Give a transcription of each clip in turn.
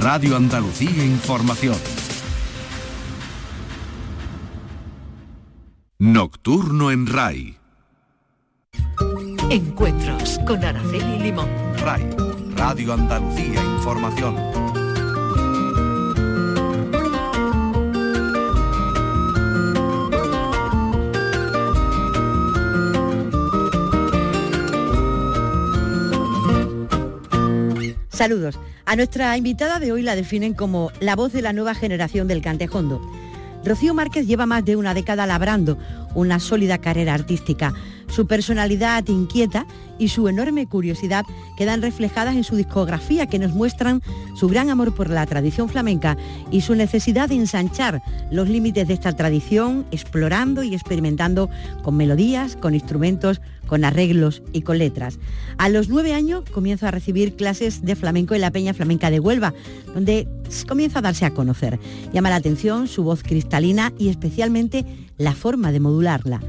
Radio Andalucía Información. Nocturno en RAI. Encuentros con Araceli Limón. RAI, Radio Andalucía Información. Saludos. A nuestra invitada de hoy la definen como la voz de la nueva generación del cantejondo. Rocío Márquez lleva más de una década labrando una sólida carrera artística. Su personalidad inquieta y su enorme curiosidad quedan reflejadas en su discografía que nos muestran su gran amor por la tradición flamenca y su necesidad de ensanchar los límites de esta tradición, explorando y experimentando con melodías, con instrumentos, con arreglos y con letras. A los nueve años comienza a recibir clases de flamenco en la Peña Flamenca de Huelva, donde comienza a darse a conocer. Llama la atención su voz cristalina y especialmente la forma de modularla.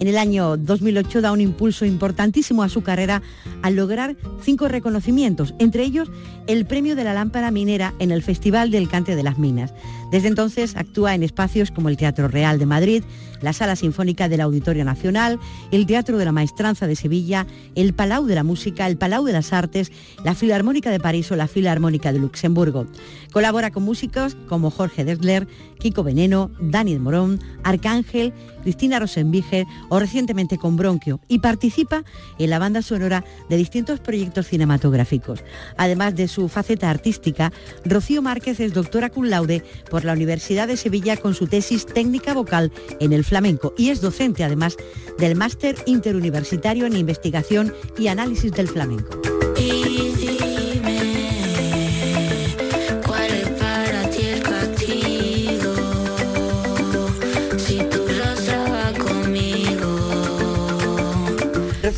En el año 2008 da un impulso importantísimo a su carrera al lograr cinco reconocimientos, entre ellos el premio de la lámpara minera en el Festival del Cante de las Minas. Desde entonces actúa en espacios como el Teatro Real de Madrid, la Sala Sinfónica del Auditorio Nacional, el Teatro de la Maestranza de Sevilla, el Palau de la Música, el Palau de las Artes, la Filarmónica de París o la Filarmónica de Luxemburgo. Colabora con músicos como Jorge Dessler, Kiko Veneno, Dani Morón, Arcángel, Cristina Rosenbiger o recientemente con Bronquio y participa en la banda sonora de distintos proyectos cinematográficos. Además de su faceta artística, Rocío Márquez es doctora cum laude por la Universidad de Sevilla con su tesis técnica vocal en el flamenco y es docente además del máster interuniversitario en investigación y análisis del flamenco.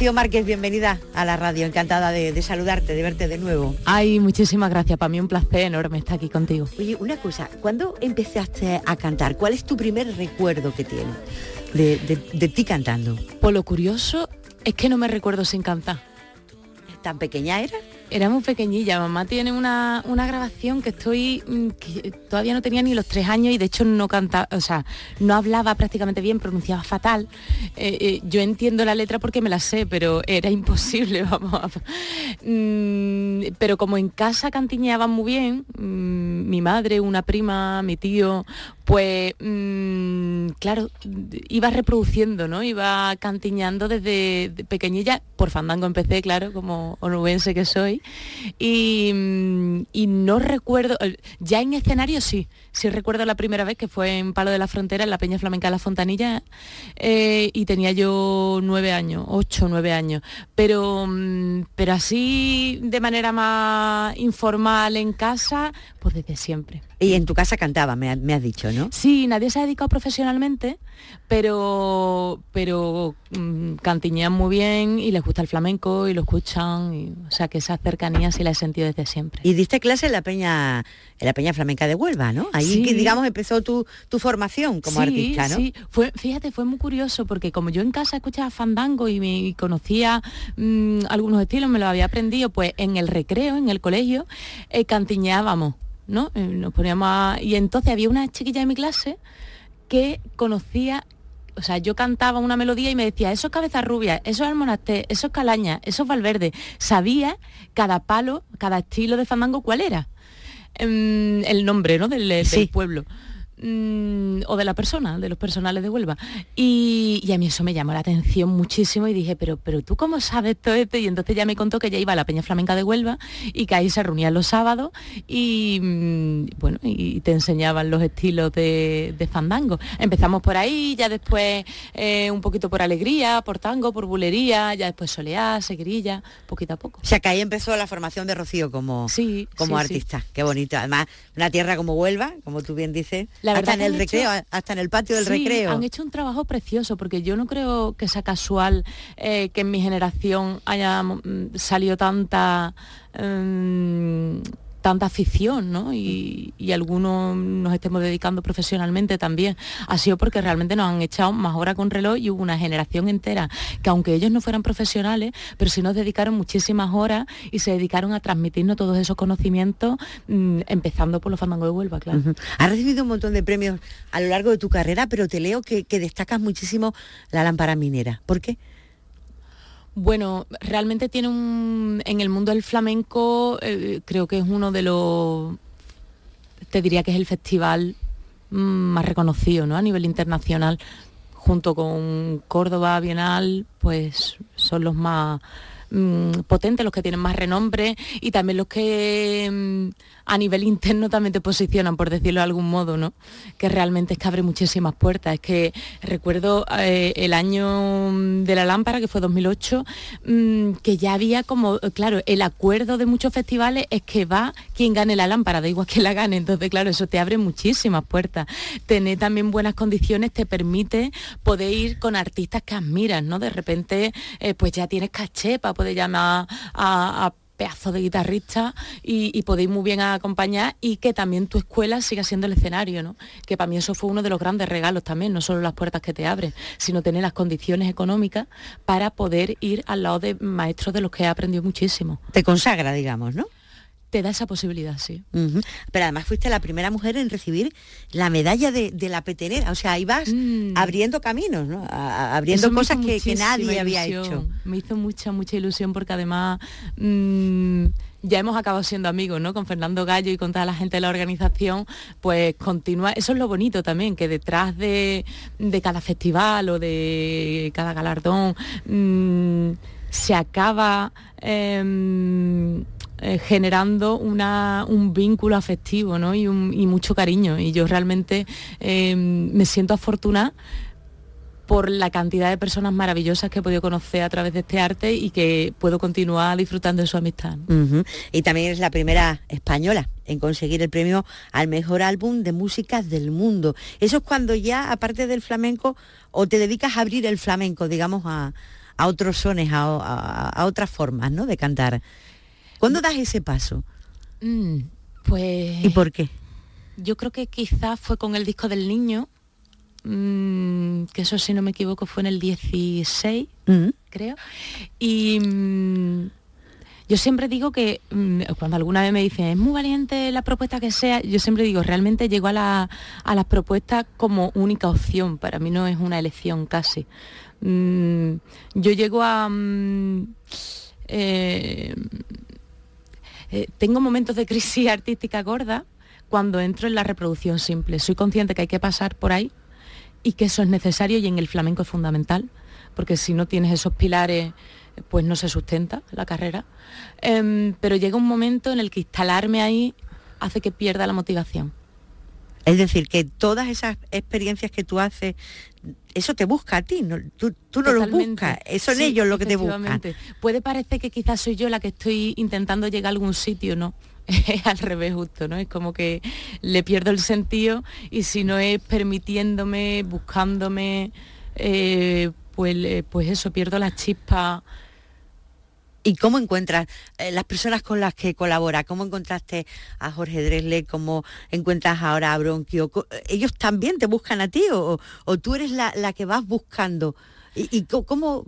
Rocío Márquez, bienvenida a la radio, encantada de, saludarte, de verte de nuevo. Ay, muchísimas gracias, para mí un placer enorme estar aquí contigo. Oye, una cosa, ¿cuándo empezaste a cantar? ¿Cuál es tu primer recuerdo que tienes de, de ti cantando? Por lo curioso es que no me recuerdo sin cantar. ¿Tan pequeña era? Era muy pequeñilla, mamá tiene una, grabación que estoy, mm, que todavía no tenía ni los tres años y de hecho no cantaba, o sea, no hablaba prácticamente bien, pronunciaba fatal. Eh, eh, yo entiendo la letra porque me la sé, pero era imposible, vamos. Mm, pero como en casa cantiñaban muy bien, mm, mi madre, una prima, mi tío, pues claro, iba reproduciendo, ¿no? Iba cantiñando desde pequeñilla, por fandango empecé, claro, como onubense que soy y, no recuerdo, eh, ya en escenario sí, sí recuerdo la primera vez que fue en Palo de la Frontera, en la Peña Flamenca de la Fontanilla, eh, y tenía yo nueve años, ocho, nueve años. Pero, mm, pero así de manera más informal en casa, pues desde siempre. Y en tu casa cantaba, me, has dicho, ¿no? Sí, nadie se ha dedicado profesionalmente, pero, pero mm, cantiñean muy bien y les gusta el flamenco y lo escuchan, o sea que esa cercanía sí la he sentido desde siempre. Y diste clase en la Peña, en la Peña Flamenca de Huelva, ¿no? Ahí, digamos, empezó tu, formación como artista, ¿no? Sí, fue, fíjate, fue muy curioso porque como yo en casa escuchaba fandango y me conocía mm, algunos estilos, me los había aprendido, pues en el recreo, en el colegio, eh, cantiñábamos ¿no? Eh, nos poníamos Y entonces había una chiquilla de mi clase que conocía o sea, yo cantaba una melodía y me decía, eso es cabeza rubia, eso es almonasté, eso es calaña, eso es valverde. Sabía cada palo, cada estilo de fandango cuál era. Em, el nombre, ¿no? Del, del pueblo. Mm, o de la persona, de los personales de Huelva. Y, a mí eso me llamó la atención muchísimo y dije, pero, pero tú cómo sabes todo esto? Y entonces ya me contó que ya iba a la Peña Flamenca de Huelva y que ahí se reunían los sábados y mm, bueno, y te enseñaban los estilos de, fandango. Empezamos por ahí, ya después eh, un poquito por alegría, por tango, por bulería, ya después soleá, seguirilla, poquito a poco. O sea que ahí empezó la formación de Rocío como, sí, como artista. Qué bonito. Además, una tierra como Huelva, como tú bien dices hasta en el recreo, hasta en el patio del sí, recreo. Han hecho un trabajo precioso porque yo no creo que sea casual eh, que en mi generación haya mm, salido tanta mm, tanta afición, ¿no? Y, algunos nos estemos dedicando profesionalmente también, ha sido porque realmente nos han echado más horas con reloj y hubo una generación entera que aunque ellos no fueran profesionales, pero sí nos dedicaron muchísimas horas y se dedicaron a transmitirnos todos esos conocimientos, mm, empezando por los fandangos de Huelva, claro. Has recibido un montón de premios a lo largo de tu carrera, pero te leo que, que destacas muchísimo la lámpara minera. ¿Por qué? Bueno, realmente tiene un... En el mundo del flamenco eh, creo que es uno de los... Te diría que es el festival más reconocido ¿no? a nivel internacional, junto con Córdoba Bienal, pues son los más mm, potentes, los que tienen más renombre y también los que mm, a nivel interno también te posicionan, por decirlo de algún modo, ¿no? Que realmente es que abre muchísimas puertas. Es que recuerdo eh, el año de la lámpara, que fue 2008, mm, que ya había como, claro, el acuerdo de muchos festivales es que va quien gane la lámpara, da igual que la gane. Entonces, claro, eso te abre muchísimas puertas. Tener también buenas condiciones te permite poder ir con artistas que admiras, ¿no? De repente, eh, pues ya tienes caché para poder llamar a pedazo de guitarrista y, podéis muy bien acompañar y que también tu escuela siga siendo el escenario, ¿no? Que para mí eso fue uno de los grandes regalos también, no solo las puertas que te abren, sino tener las condiciones económicas para poder ir al lado de maestros de los que he aprendido muchísimo. Te consagra, digamos, ¿no? Te da esa posibilidad, sí. Pero además fuiste la primera mujer en recibir la medalla de, la petenera, o sea, ahí vas mm. abriendo caminos, ¿no? abriendo cosas que, nadie había hecho. Me hizo mucha, mucha ilusión porque además... Mm, ya hemos acabado siendo amigos, ¿no? Con Fernando Gallo y con toda la gente de la organización, pues continúa, eso es lo bonito también, que detrás de, cada festival o de cada galardón mm, se acaba em, eh, generando un vínculo afectivo y, mucho cariño. Y yo realmente em, me siento afortunada por la cantidad de personas maravillosas que he podido conocer a través de este arte y que puedo continuar disfrutando de su amistad. Y también es la primera española en conseguir el premio al mejor álbum de música del mundo. Eso es cuando ya, aparte del flamenco, o te dedicas a abrir el flamenco, digamos, a, otros sones, a, otras formas ¿no? de cantar. ¿Cuándo das ese paso? Mm, pues... ¿Y por qué? Yo creo que quizás fue con el disco del niño, mm, que eso si no me equivoco fue en el 16, mm. creo. Y yo siempre digo que cuando alguna vez me dicen, es muy valiente la propuesta que sea, yo siempre digo, realmente llego a, las propuestas como única opción, para mí no es una elección casi. yo llego a... Eh, eh, tengo momentos de crisis artística gorda cuando entro en la reproducción simple. Soy consciente que hay que pasar por ahí y que eso es necesario y en el flamenco es fundamental, porque si no tienes esos pilares, pues no se sustenta la carrera. Em, pero llega un momento en el que instalarme ahí hace que pierda la motivación. Es decir, que todas esas experiencias que tú haces, eso te busca a ti, no, tú, no lo buscas, son ellos lo que te buscan. Puede parecer que quizás soy yo la que estoy intentando llegar a algún sitio, ¿no? Es al revés justo, ¿no? Es como que le pierdo el sentido y si no es permitiéndome, buscándome, eh, pues, pues eso, pierdo la chispa ¿Y cómo encuentras eh, las personas con las que colabora? ¿Cómo encontraste a Jorge Dresle? ¿Cómo encuentras ahora a Bronquio? ¿Ellos también te buscan a ti o, tú eres la, que vas buscando? ¿Y, cómo,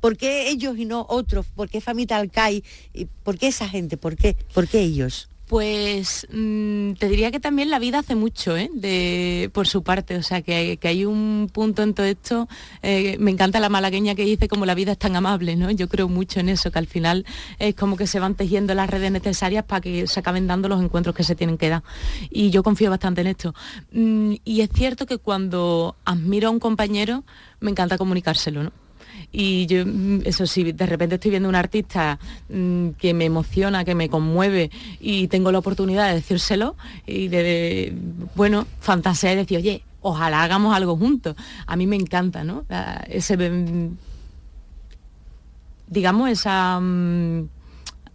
por qué ellos y no otros? ¿Por qué Famita Alcai? ¿Por qué esa gente? ¿Por qué, ¿Por qué ellos? Pues mm, te diría que también la vida hace mucho, ¿eh? por su parte, o sea que, hay un punto en todo esto, eh, me encanta la malagueña que dice como la vida es tan amable, ¿no? Yo creo mucho en eso, que al final es como que se van tejiendo las redes necesarias para que se acaben dando los encuentros que se tienen que dar. Y yo confío bastante en esto. Mm, y es cierto que cuando admiro a un compañero, me encanta comunicárselo, ¿no? Y yo, mm, eso sí, de repente estoy viendo un artista mm, que me emociona, que me conmueve y tengo la oportunidad de decírselo y de, bueno, fantasear y decir, oye, ojalá hagamos algo juntos. A mí me encanta, ¿no? Ese, mm, digamos, esa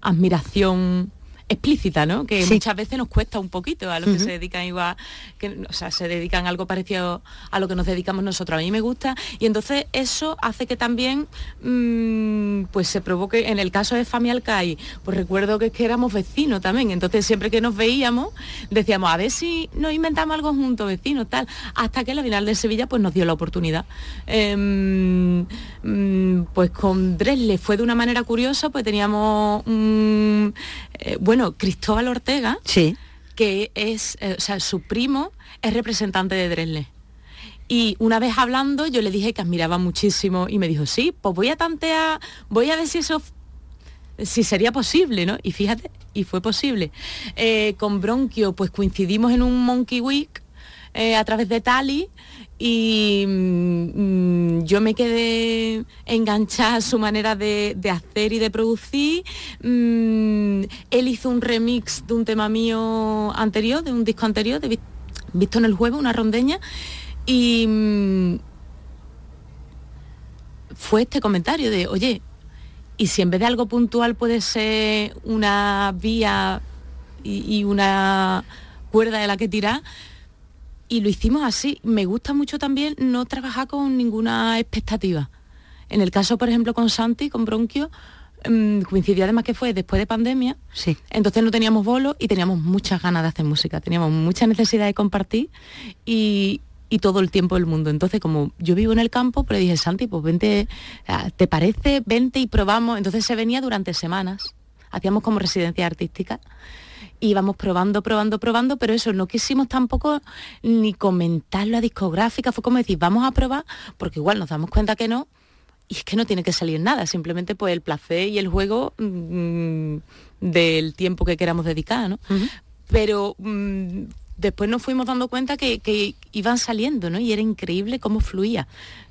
admiración explícita, ¿no? Que muchas veces nos cuesta un poquito a los que se dedican igual, que, o sea, se dedican algo parecido a lo que nos dedicamos nosotros. A mí me gusta y entonces eso hace que también mm, pues se provoque, en el caso de Fami Alcai, pues recuerdo que, que éramos vecinos también, entonces siempre que nos veíamos decíamos, a ver si nos inventamos algo juntos, vecinos, tal, hasta que la final de Sevilla pues nos dio la oportunidad. Em, mm, pues con Dresle fue de una manera curiosa, pues teníamos un... Eh, bueno, Cristóbal Ortega, sí. que es, eh, o sea, su primo es representante de Dresle. Y una vez hablando, yo le dije que admiraba muchísimo y me dijo, sí, pues voy a tantear, voy a ver si eso, si sería posible, ¿no? Y fíjate, y fue posible. Eh, con Bronquio, pues coincidimos en un Monkey Week a través de Tali y mm, yo me quedé enganchada a su manera de, hacer y de producir. Mm, él hizo un remix de un tema mío anterior, de un disco anterior, de Visto en el juego, una rondeña, y mm, fue este comentario de, oye, y si en vez de algo puntual puede ser una vía y, y una cuerda de la que tirar, y lo hicimos así. Me gusta mucho también no trabajar con ninguna expectativa. En el caso, por ejemplo, con Santi, con Bronquio, mm, coincidió además que fue después de pandemia, sí. entonces no teníamos bolos y teníamos muchas ganas de hacer música, teníamos mucha necesidad de compartir y, todo el tiempo del mundo. Entonces, como yo vivo en el campo, pero dije, Santi, pues vente, ah, ¿te parece? Vente y probamos. Entonces se venía durante semanas, hacíamos como residencia artística íbamos probando, probando, probando, pero eso, no quisimos tampoco ni comentar la discográfica, fue como decir, vamos a probar, porque igual nos damos cuenta que no, y es que no tiene que salir nada, simplemente pues el placer y el juego mm, del tiempo que queramos dedicar, ¿no? Pero mm, después nos fuimos dando cuenta que, iban saliendo, ¿no? Y era increíble cómo fluía.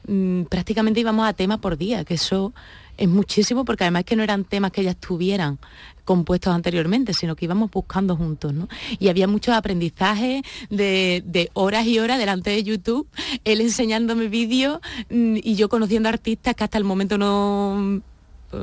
Mm, prácticamente íbamos a tema por día, que eso es muchísimo porque además que no eran temas que ya estuvieran compuestos anteriormente, sino que íbamos buscando juntos, ¿no? Y había muchos aprendizajes de, horas y horas delante de YouTube, él enseñándome vídeos mm, y yo conociendo artistas que hasta el momento no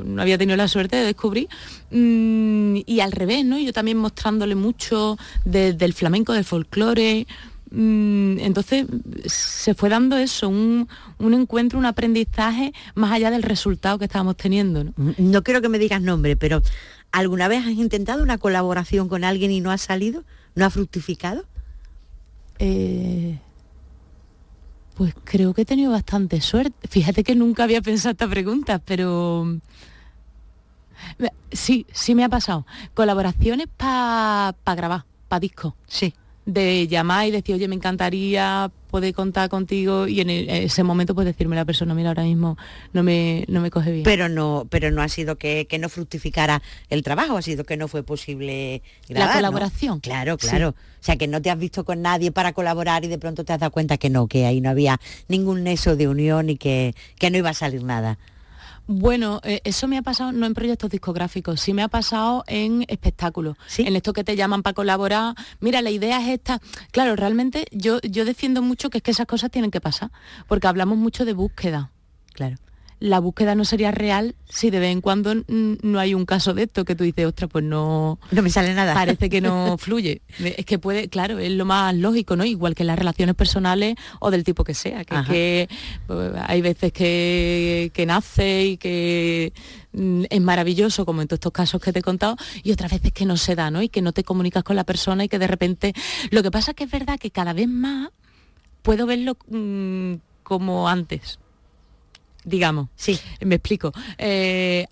no había tenido la suerte de descubrir mm, y al revés, ¿no? Yo también mostrándole mucho del flamenco, del folclore, Mm, entonces se fue dando eso, un, encuentro, un aprendizaje más allá del resultado que estábamos teniendo. ¿no? quiero que me digas nombre, pero ¿alguna vez has intentado una colaboración con alguien y no ha salido? ¿No ha fructificado? Eh, pues creo que he tenido bastante suerte. Fíjate que nunca había pensado esta pregunta, pero sí, sí me ha pasado. Colaboraciones para grabar, para disco. Sí de llamar y decir, oye, me encantaría poder contar contigo y en, ese momento pues decirme la persona, mira, ahora mismo no me, no me coge bien. Pero no, pero no ha sido que, no fructificara el trabajo, ha sido que no fue posible La colaboración. Claro, claro. O sea, que no te has visto con nadie para colaborar y de pronto te has dado cuenta que no, que ahí no había ningún neso de unión y que, que no iba a salir nada. Bueno, eh, eso me ha pasado no en proyectos discográficos, sí me ha pasado en espectáculos, en esto que te llaman para colaborar. Mira, la idea es esta. Claro, realmente yo, yo defiendo mucho que es que esas cosas tienen que pasar, porque hablamos mucho de búsqueda. Claro la búsqueda no sería real si de vez en cuando no hay un caso de esto que tú dices, ostras, pues no... No me sale nada. Parece que no fluye. Es que puede, claro, es lo más lógico, ¿no? Igual que las relaciones personales o del tipo que sea, que, que pues, hay veces que, que nace y que mm, es maravilloso, como en todos estos casos que te he contado, y otras veces que no se da, ¿no? Y que no te comunicas con la persona y que de repente... Lo que pasa es que es verdad que cada vez más puedo verlo mm, como antes digamos. Sí. Me explico. Eh,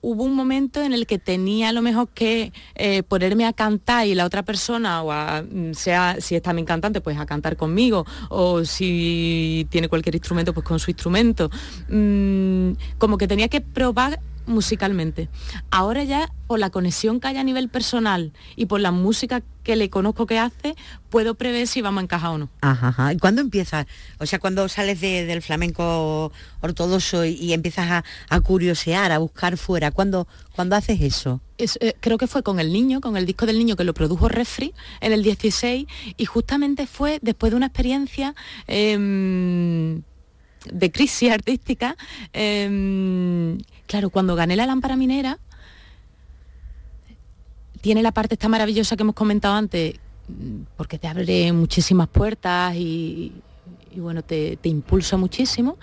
hubo un momento en el que tenía a lo mejor que eh, ponerme a cantar y la otra persona, o mm, sea si es también cantante, pues a cantar conmigo, o si tiene cualquier instrumento, pues con su instrumento. Mm, como que tenía que probar musicalmente. Ahora ya, por la conexión que hay a nivel personal y por la música que le conozco que hace, puedo prever si vamos a encajar o no. Ajá, ¿Y cuándo empiezas? O sea, cuando sales del flamenco ortodoxo y, empiezas a, curiosear, a buscar fuera, ¿cuándo, haces eso? Eh, creo que fue con el niño, con el disco del niño que lo produjo Refri en el 16 y justamente fue después de una experiencia em, de crisis artística. Em, claro, cuando gané la lámpara minera, tiene la parte esta maravillosa que hemos comentado antes, porque te abre muchísimas puertas y, y bueno, te, impulsa muchísimo,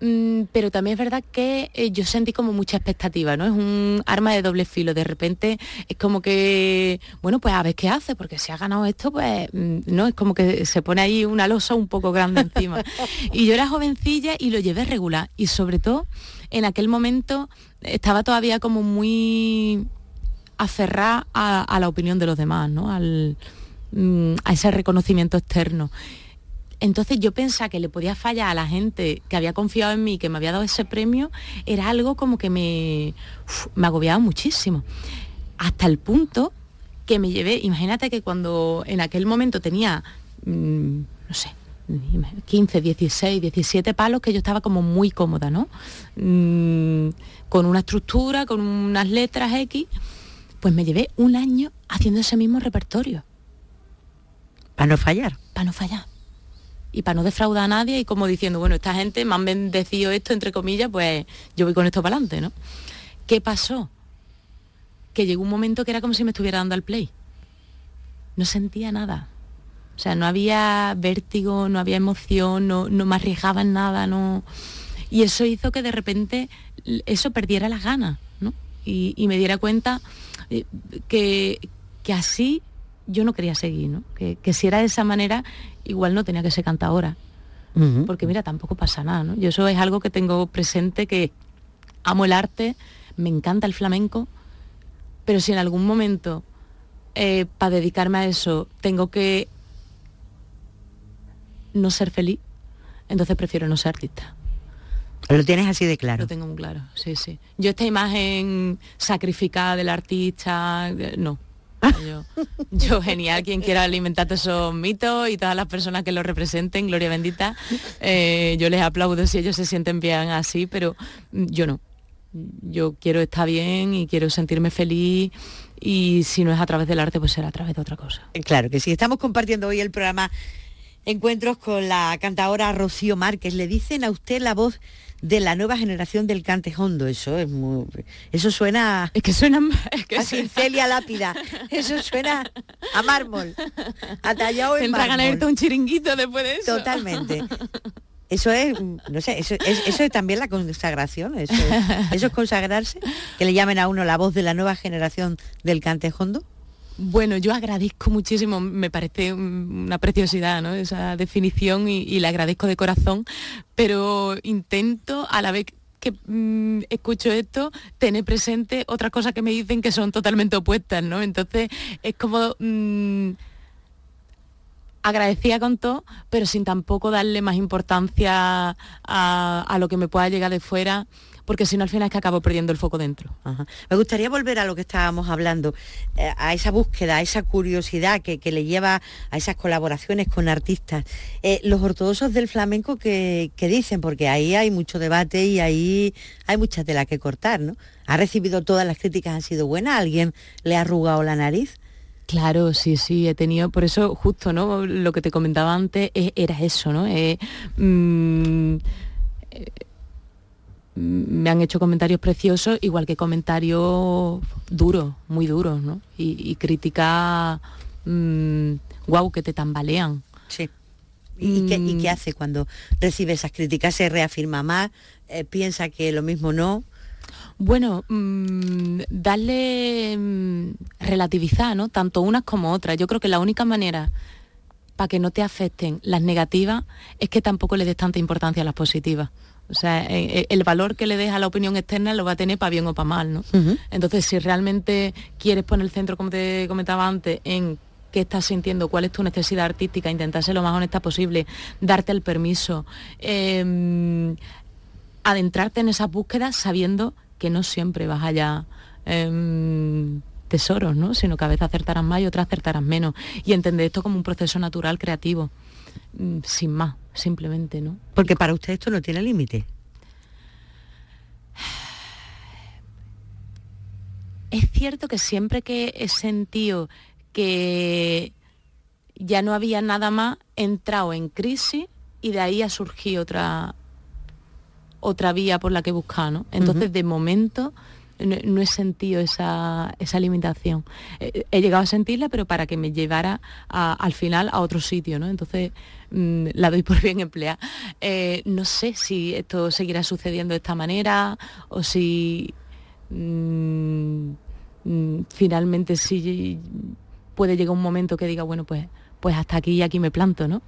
mm, pero también es verdad que eh, yo sentí como mucha expectativa, ¿no? Es un arma de doble filo, de repente es como que, bueno, pues a ver qué hace, porque si ha ganado esto, pues, mm, ¿no? Es como que se pone ahí una losa un poco grande encima. y yo era jovencilla y lo llevé regular, y sobre todo en aquel momento estaba todavía como muy aferrada a, la opinión de los demás, ¿no? Al, mm, a ese reconocimiento externo. Entonces yo pensaba que le podía fallar a la gente que había confiado en mí, que me había dado ese premio, era algo como que me, me agobiaba muchísimo. Hasta el punto que me llevé, imagínate que cuando en aquel momento tenía, mm, no sé, 15, 16, 17 palos, que yo estaba como muy cómoda, ¿no? Mm, con una estructura, con unas letras X, pues me llevé un año haciendo ese mismo repertorio. Para no fallar. Para no fallar y para no defraudar a nadie y como diciendo, bueno, esta gente me han bendecido esto, entre comillas, pues yo voy con esto para adelante, ¿no? ¿Qué pasó? Que llegó un momento que era como si me estuviera dando al play. No sentía nada. O sea, no había vértigo, no había emoción, no, no me arriesgaba en nada, no. Y eso hizo que de repente eso perdiera las ganas, ¿no? Y, me diera cuenta eh, que, que así yo no quería seguir, ¿no? Que, que, si era de esa manera, igual no tenía que ser cantadora. Porque mira, tampoco pasa nada, ¿no? Yo eso es algo que tengo presente, que amo el arte, me encanta el flamenco, pero si en algún momento eh, para dedicarme a eso tengo que no ser feliz, entonces prefiero no ser artista. Lo tienes así de claro. Lo tengo muy claro, sí, sí. Yo esta imagen sacrificada del artista, eh, no. Yo, genial, quien quiera alimentar esos mitos y todas las personas que lo representen, gloria bendita, eh, yo les aplaudo si ellos se sienten bien así, pero yo no. Yo quiero estar bien y quiero sentirme feliz y si no es a través del arte, pues será a través de otra cosa. Claro que sí, estamos compartiendo hoy el programa Encuentros con la cantadora Rocío Márquez. Le dicen a usted la voz de la nueva generación del cante hondo. Eso es muy, eso suena es que suena es que a Cincelia lápida. Eso suena a mármol, a tallado en Entra mármol. a un chiringuito después de eso. Totalmente. Eso es, no sé, eso es, eso es también la consagración, eso eso es consagrarse, que le llamen a uno la voz de la nueva generación del cante hondo. Bueno, yo agradezco muchísimo, me parece una preciosidad ¿no? esa definición y, le agradezco de corazón, pero intento a la vez que mm, escucho esto, tener presente otras cosas que me dicen que son totalmente opuestas, ¿no? Entonces es como mm, agradecida con todo, pero sin tampoco darle más importancia a, a, lo que me pueda llegar de fuera porque si no al final es que acabo perdiendo el foco dentro. Me gustaría volver a lo que estábamos hablando, eh, a esa búsqueda, a esa curiosidad que, le lleva a esas colaboraciones con artistas. Eh, los ortodoxos del flamenco que, dicen, porque ahí hay mucho debate y ahí hay mucha tela que cortar, ¿no? ¿Ha recibido todas las críticas, han sido buenas? ¿Alguien le ha arrugado la nariz? Claro, sí, sí, he tenido, por eso justo, ¿no? Lo que te comentaba antes e, era eso, ¿no? Eh, mm, me han hecho comentarios preciosos, igual que comentarios duros, muy duros, ¿no? Y, críticas, guau, mm, que te tambalean. Sí. ¿Y, qué, mm. hace cuando recibe esas críticas? ¿Se reafirma más? Eh, ¿Piensa que lo mismo no? Bueno, mm, darle relativizar, ¿no? Tanto unas como otras. Yo creo que la única manera para que no te afecten las negativas es que tampoco le des tanta importancia a las positivas. O sea, eh, eh, el valor que le des a la opinión externa lo va a tener para bien o para mal, ¿no? Entonces, si realmente quieres poner el centro, como te comentaba antes, en qué estás sintiendo, cuál es tu necesidad artística, intentar ser lo más honesta posible, darte el permiso, em, adentrarte en esas búsquedas sabiendo que no siempre vas allá em, tesoros, ¿no? Sino que a veces acertarás más y otras acertarás menos. Y entender esto como un proceso natural creativo, sin más simplemente, ¿no? Porque para usted esto no tiene límite. Es cierto que siempre que he sentido que ya no había nada más, he entrado en crisis y de ahí ha surgido otra, otra vía por la que buscar, ¿no? Entonces, de momento, no, he sentido esa, limitación. he llegado a sentirla, pero para que me llevara al final a otro sitio, ¿no? Entonces mm, la doy por bien empleada. Eh, no sé si esto seguirá sucediendo de esta manera o si mm, mm, finalmente sí puede llegar un momento que diga, bueno, pues, pues hasta aquí y aquí me planto, ¿no?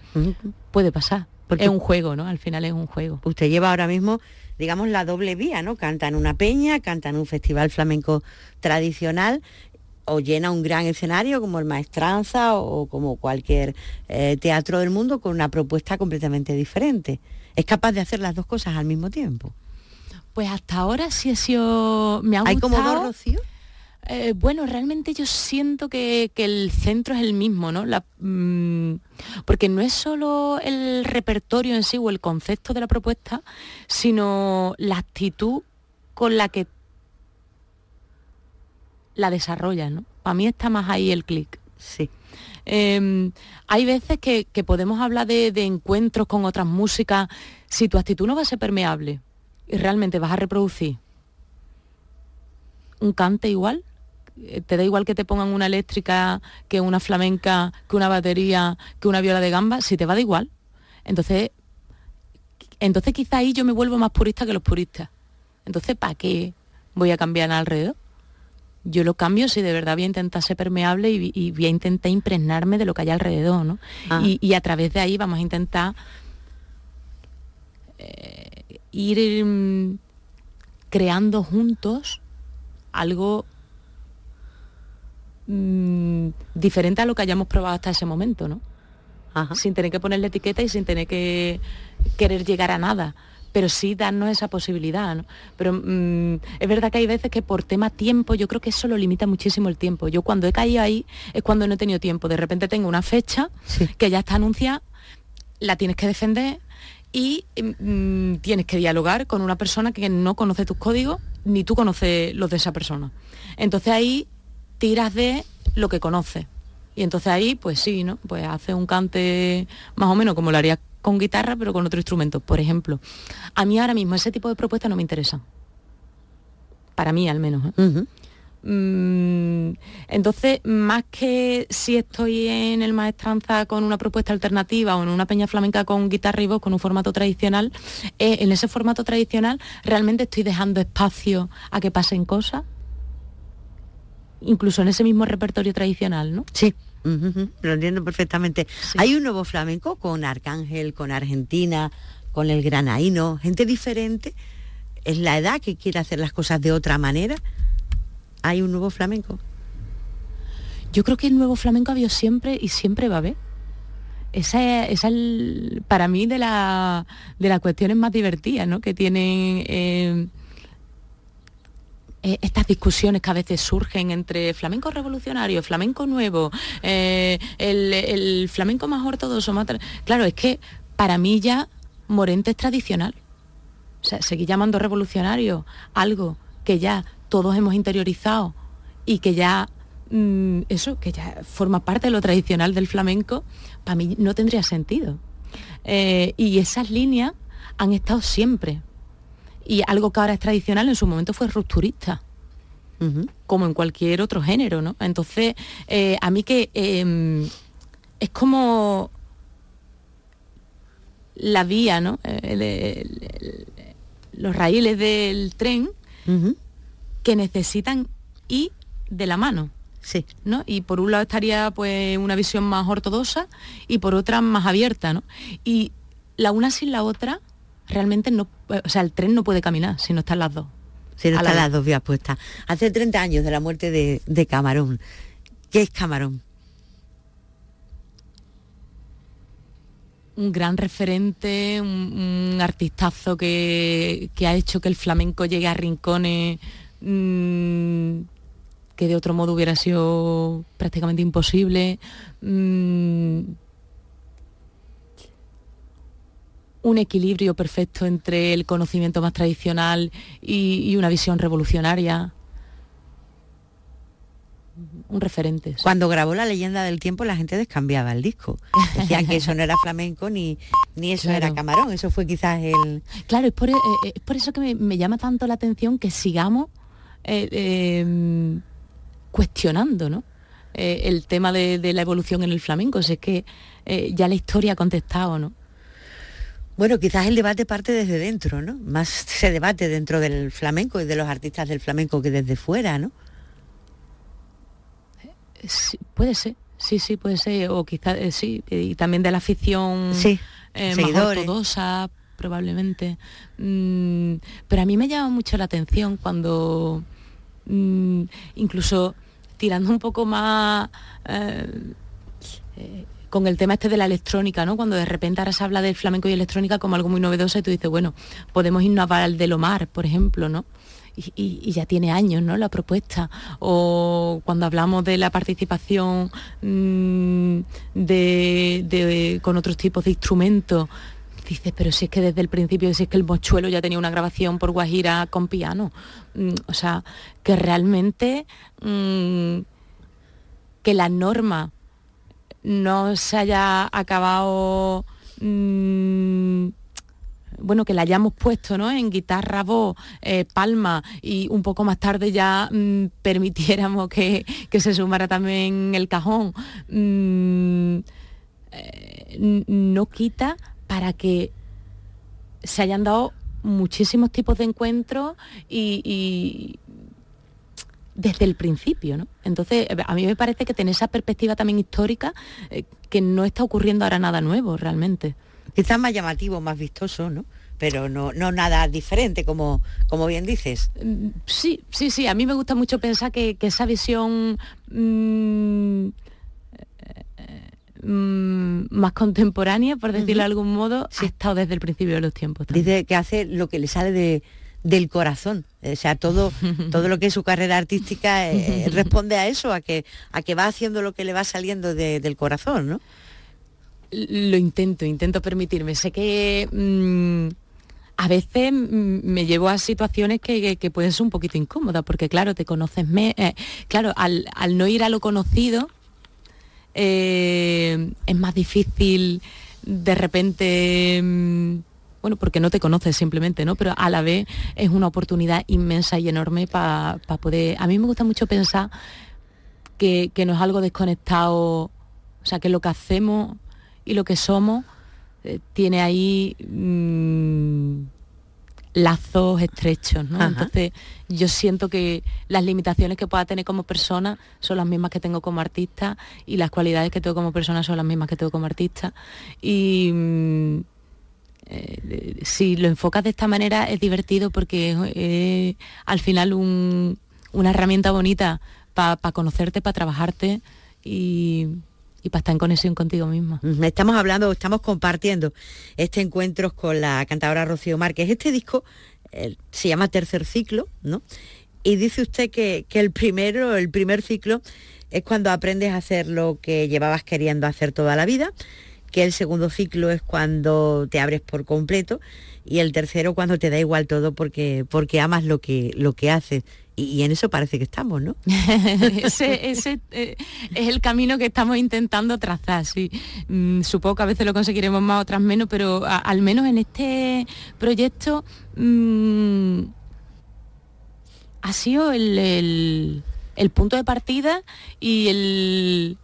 Puede pasar. Porque es un juego, ¿no? Al final es un juego. Usted lleva ahora mismo digamos, la doble vía, ¿no? Canta en una peña, canta en un festival flamenco tradicional o llena un gran escenario como el Maestranza o como cualquier eh, teatro del mundo con una propuesta completamente diferente. ¿Es capaz de hacer las dos cosas al mismo tiempo? Pues hasta ahora sí ha sido... Me ha ¿Hay como dos Rocío? Eh, bueno, realmente yo siento que, el centro es el mismo, ¿no? Mm, porque no es solo el repertorio en sí o el concepto de la propuesta, sino la actitud con la que la desarrolla, ¿no? Para mí está más ahí el clic. Sí. Em, hay veces que, podemos hablar de, de, encuentros con otras músicas si tu actitud no va a ser permeable y realmente vas a reproducir un cante igual, te da igual que te pongan una eléctrica, que una flamenca, que una batería, que una viola de gamba, si te va da igual. Entonces, entonces quizá ahí yo me vuelvo más purista que los puristas. Entonces, ¿para qué voy a cambiar alrededor? Yo lo cambio si de verdad voy a intentar ser permeable y, voy a intentar impregnarme de lo que hay alrededor, ¿no? Ah. Y, a través de ahí vamos a intentar eh, ir mm, creando juntos algo Mm, diferente a lo que hayamos probado hasta ese momento, ¿no? Sin tener que ponerle etiqueta y sin tener que querer llegar a nada pero sí darnos esa posibilidad. ¿no? Pero mm, es verdad que hay veces que por tema tiempo, yo creo que eso lo limita muchísimo el tiempo. Yo cuando he caído ahí es cuando no he tenido tiempo. De repente tengo una fecha que ya está anunciada, la tienes que defender y mm, tienes que dialogar con una persona que no conoce tus códigos ni tú conoces los de esa persona. Entonces ahí tiras de lo que conoces. Y entonces ahí, pues sí, ¿no? Pues hace un cante más o menos como lo haría con guitarra, pero con otro instrumento, por ejemplo. A mí ahora mismo ese tipo de propuestas no me interesan. Para mí al menos. ¿eh? Mm, entonces, más que si estoy en el maestranza con una propuesta alternativa o en una peña flamenca con guitarra y voz, con un formato tradicional, eh, en ese formato tradicional realmente estoy dejando espacio a que pasen cosas incluso en ese mismo repertorio tradicional, ¿no? Sí. lo entiendo perfectamente. Hay un nuevo flamenco con Arcángel, con Argentina, con el granaíno, gente diferente. ¿Es la edad que quiere hacer las cosas de otra manera? ¿Hay un nuevo flamenco? Yo creo que el nuevo flamenco ha habido siempre y siempre va a haber. Esa es, para mí de, la, de las cuestiones más divertidas ¿no? que tienen eh, eh, estas discusiones que a veces surgen entre flamenco revolucionario, flamenco nuevo, eh, el, flamenco más ortodoxo, más claro, es que para mí ya Morente es tradicional. O sea, seguir llamando revolucionario algo que ya todos hemos interiorizado y que ya mm, eso, que ya forma parte de lo tradicional del flamenco, para mí no tendría sentido. Eh, y esas líneas han estado siempre y algo que ahora es tradicional en su momento fue rupturista. como en cualquier otro género, ¿no? Entonces, eh, a mí que em, es como la vía, ¿no? los raíles del tren que necesitan ir de la mano. Sí. ¿no? Y por un lado estaría pues una visión más ortodoxa y por otra más abierta, ¿no? Y la una sin la otra realmente no, o sea, el tren no puede caminar si no están las dos. Si no están las dos vías puestas. Hace 30 años de la muerte de, Camarón. ¿Qué es Camarón? un gran referente, un, artistazo que, ha hecho que el flamenco llegue a rincones mm, que de otro modo hubiera sido prácticamente imposible. Mm, un equilibrio perfecto entre el conocimiento más tradicional y, una visión revolucionaria. Un referente. Cuando grabó La leyenda del tiempo la gente descambiaba el disco. Decían que eso no era flamenco ni, ni eso era camarón. Eso fue quizás el... Claro, es por, eh, eh, por eso que me, llama tanto la atención que sigamos eh, cuestionando, ¿no? Eh, el tema de, la evolución en el flamenco, si es que ya la historia ha contestado, ¿no? Bueno, quizás el debate parte desde dentro, ¿no? Más se debate dentro del flamenco y de los artistas del flamenco que desde fuera, ¿no? puede ser, sí, sí, puede ser, o quizás sí, y también de la afición sí, más ortodoxa, probablemente. Mm, pero a mí me llama mucho la atención cuando mm, incluso tirando un poco más eh, eh, con el tema este de la electrónica, ¿no? Cuando de repente ahora se habla del flamenco y electrónica como algo muy novedoso y tú dices, bueno, podemos irnos al de Lomar, por ejemplo, ¿no? Y, ya tiene años, ¿no? La propuesta. O cuando hablamos de la participación mm, con otros tipos de instrumentos, dices, pero si es que desde el principio, si es que el mochuelo ya tenía una grabación por Guajira con piano. Mm, o sea, que realmente mm, que la norma no se haya acabado mm, bueno, que la hayamos puesto ¿no? en guitarra, voz, eh, palma y un poco más tarde ya permitiéramos que, se sumara también el cajón, eh, no quita para que se hayan dado muchísimos tipos de encuentros y, desde el principio, ¿no? Entonces, a mí me parece que tener esa perspectiva también histórica, eh, que no está ocurriendo ahora nada nuevo realmente. Quizás más llamativo, más vistoso, ¿no? Pero no, no nada diferente, como, como bien dices. Mm, sí, sí, sí. A mí me gusta mucho pensar que, esa visión mm, Mm, más contemporánea, por decirlo de algún modo, ha estado desde el principio de los tiempos. Dice que hace lo que le sale de, del corazón. O sea, todo, todo lo que es su carrera artística eh, responde a eso, a que, a que va haciendo lo que le va saliendo del corazón, ¿no? Lo intento, intento permitirme. Sé que mm, a veces mm, me llevo a situaciones que, pueden ser un poquito incómodas, porque claro, te conoces, me, eh, claro, al, al no ir a lo conocido, eh, es más difícil de repente mm, bueno, porque no te conoces simplemente, ¿no? Pero a la vez es una oportunidad inmensa y enorme para poder. A mí me gusta mucho pensar que, no es algo desconectado, o sea, que lo que hacemos y lo que somos eh, tiene ahí mm, lazos estrechos, ¿no? Entonces yo siento que las limitaciones que pueda tener como persona son las mismas que tengo como artista y las cualidades que tengo como persona son las mismas que tengo como artista. Y mm, eh, si lo enfocas de esta manera es divertido porque es al final una herramienta bonita para conocerte, para trabajarte y para estar en conexión contigo misma. Estamos hablando, estamos compartiendo este encuentro con la cantadora Rocío Márquez. Este disco se llama Tercer Ciclo, ¿no? Y dice usted que, el primero, el primer ciclo, es cuando aprendes a hacer lo que llevabas queriendo hacer toda la vida, que el segundo ciclo es cuando te abres por completo y el tercero cuando te da igual todo porque, porque amas lo que, lo que haces y, en eso parece que estamos, ¿no? ese, eh, es el camino que estamos intentando trazar, sí. Mm, supongo que a veces lo conseguiremos más, otras menos, pero al menos en este proyecto mm, ha sido el, punto de partida y el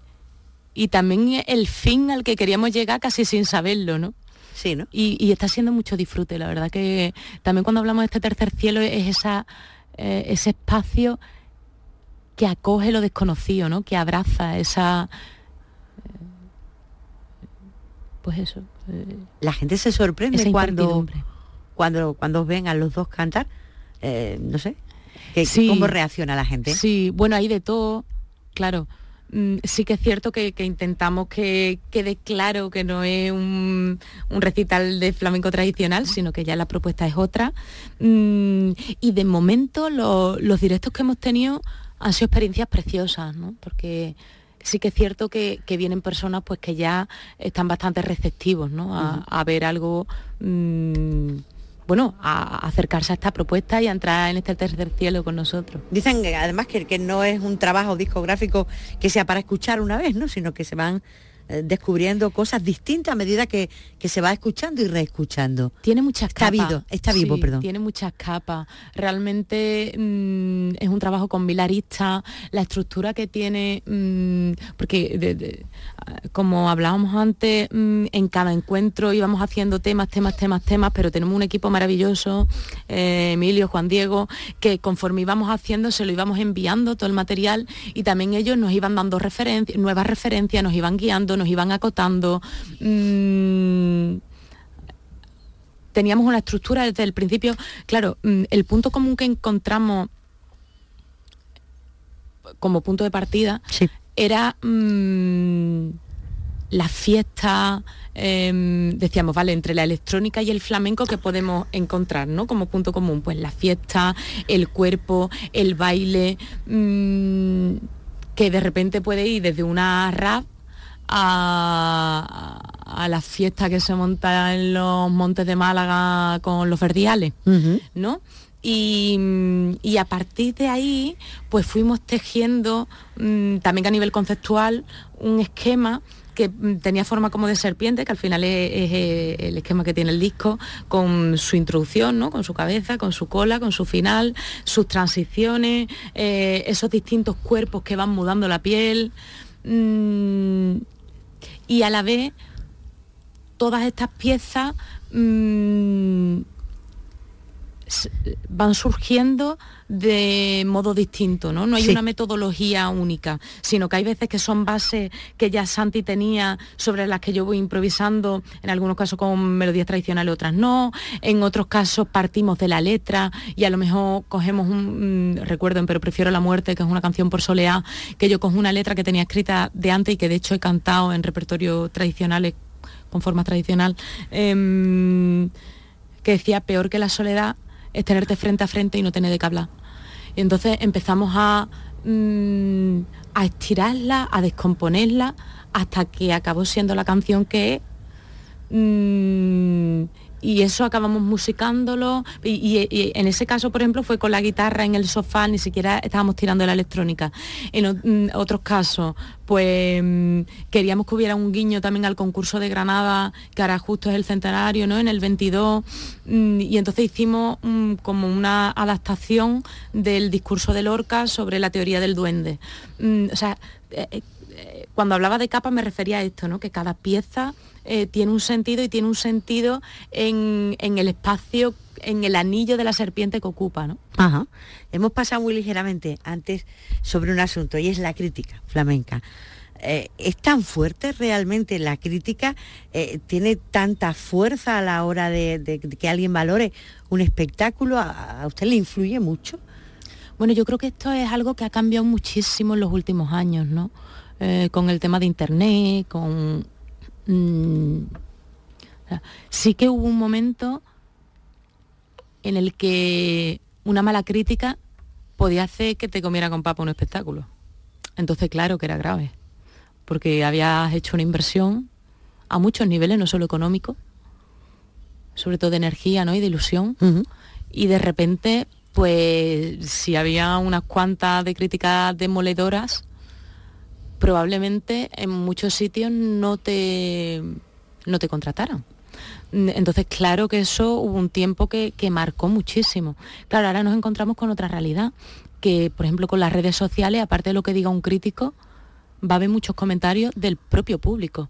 y también el fin al que queríamos llegar casi sin saberlo, ¿no? Sí, ¿no? Y, y, está siendo mucho disfrute, la verdad que también cuando hablamos de este tercer cielo es esa eh, ese espacio que acoge lo desconocido, ¿no? que abraza esa... Eh, pues eso. Eh, la gente se sorprende cuando, cuando, cuando ven a los dos cantar. no sé. ¿Cómo reacciona la gente? Sí, bueno, hay de todo, claro. Mm, sí que es cierto que, intentamos que quede claro que no es un, recital de flamenco tradicional, sino que ya la propuesta es otra. Mm, y de momento los directos que hemos tenido han sido experiencias preciosas, ¿no? porque sí que es cierto que, vienen personas pues que ya están bastante receptivos ¿no? a, ver algo mm, bueno, a acercarse a esta propuesta y a entrar en este tercer cielo con nosotros. Dicen además que, que no es un trabajo discográfico que sea para escuchar una vez, ¿no? sino que se van descubriendo cosas distintas a medida que, que se va escuchando y reescuchando. Tiene muchas Está capas. vivo, está vivo, perdón. Tiene muchas capas. Realmente mm, es un trabajo con Vilarista. La estructura que tiene, mm, porque de- de- como hablábamos antes, mm, en cada encuentro íbamos haciendo temas, temas, temas, temas, pero tenemos un equipo maravilloso, eh, Emilio, Juan Diego, que conforme íbamos haciendo se lo íbamos enviando todo el material y también ellos nos iban dando referencias, nuevas referencias, nos iban guiando, nos iban acotando. mm, teníamos una estructura desde el principio. Claro, mm, el punto común que encontramos como punto de partida Sí. era mm, la fiesta, em, decíamos, vale, entre la electrónica y el flamenco que podemos encontrar, ¿no? Como punto común, pues la fiesta, el cuerpo, el baile, que de repente puede ir desde una rap a, a la fiesta que se monta en los montes de Málaga con los verdiales. ¿no? Y, y a partir de ahí, pues fuimos tejiendo mm, también a nivel conceptual un esquema que mm, tenía forma como de serpiente, que al final es, es, eh, el esquema que tiene el disco, con su introducción, ¿no? con su cabeza, con su cola, con su final, sus transiciones, eh, esos distintos cuerpos que van mudando la piel. mm, y a la vez, todas estas piezas mm, van surgiendo de modo distinto, ¿no? No hay Sí. una metodología única, sino que hay veces que son bases que ya Santi tenía sobre las que yo voy improvisando, en algunos casos con melodías tradicionales, otras no, en otros casos partimos de la letra y a lo mejor cogemos un, mm, recuerden, pero prefiero la muerte, que es una canción por soleá, que yo cojo una letra que tenía escrita de antes y que de hecho he cantado en repertorio tradicionales con forma tradicional, em, que decía peor que la soledad es tenerte frente a frente y no tener de qué hablar. Y entonces empezamos a, mm, a estirarla, a descomponerla, hasta que acabó siendo la canción que es. Mm, y eso acabamos musicándolo. Y, en ese caso por ejemplo fue con la guitarra en el sofá ni siquiera estábamos tirando la electrónica. En mm, otros casos pues mm, queríamos que hubiera un guiño también al concurso de Granada que ahora justo es el centenario no en el 22 mm, y entonces hicimos como una adaptación del discurso de Lorca sobre la teoría del duende. O sea eh, eh, cuando hablaba de capas me refería a esto, ¿no? que cada pieza eh, tiene un sentido y tiene un sentido en, en el espacio, en el anillo de la serpiente que ocupa. ¿no? Ajá. Hemos pasado muy ligeramente antes sobre un asunto y es la crítica flamenca. Eh, ¿Es tan fuerte realmente la crítica? Eh, ¿Tiene tanta fuerza a la hora de, de- de que alguien valore un espectáculo? ¿A, a usted le influye mucho? Bueno, yo creo que esto es algo que ha cambiado muchísimo en los últimos años, ¿no? Eh, con el tema de internet, con... mm, sí que hubo un momento en el que una mala crítica podía hacer que te comiera con papa un espectáculo. Entonces, claro que era grave, porque habías hecho una inversión a muchos niveles, no solo económico, sobre todo de energía ¿no? y de ilusión, y de repente, pues si había unas cuantas de críticas demoledoras, probablemente en muchos sitios no te, no te contrataran. Entonces, claro que eso hubo un tiempo que, que marcó muchísimo. Claro, ahora nos encontramos con otra realidad, que por ejemplo con las redes sociales, aparte de lo que diga un crítico, va a haber muchos comentarios del propio público.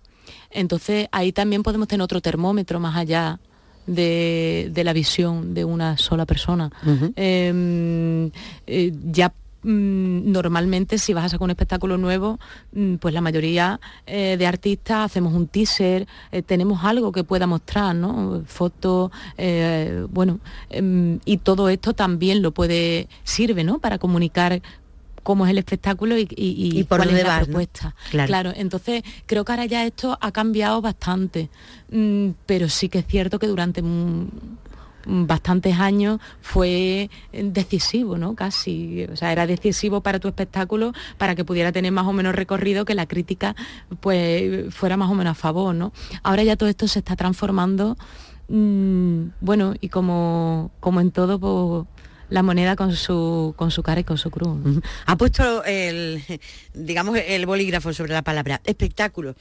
Entonces ahí también podemos tener otro termómetro más allá de, de la visión de una sola persona. Eh, eh, ya normalmente si vas a sacar un espectáculo nuevo, mm, pues la mayoría eh, de artistas hacemos un teaser, eh, tenemos algo que pueda mostrar, ¿no? Fotos, eh, bueno, em, y todo esto también lo puede, sirve, ¿no? Para comunicar cómo es el espectáculo y, y- y Y por cuál es la vas, ¿no? propuesta. Claro. entonces creo que ahora ya esto ha cambiado bastante, Mm, pero sí que es cierto que durante mm, bastantes años fue decisivo, ¿no? Casi, o sea, era decisivo para tu espectáculo para que pudiera tener más o menos recorrido, que la crítica pues fuera más o menos a favor, ¿no? Ahora ya todo esto se está transformando, mm, bueno, y como, como en todo, pues, la moneda con su, con su cara y con su cruz. Ha puesto el, digamos, el bolígrafo sobre la palabra espectáculo.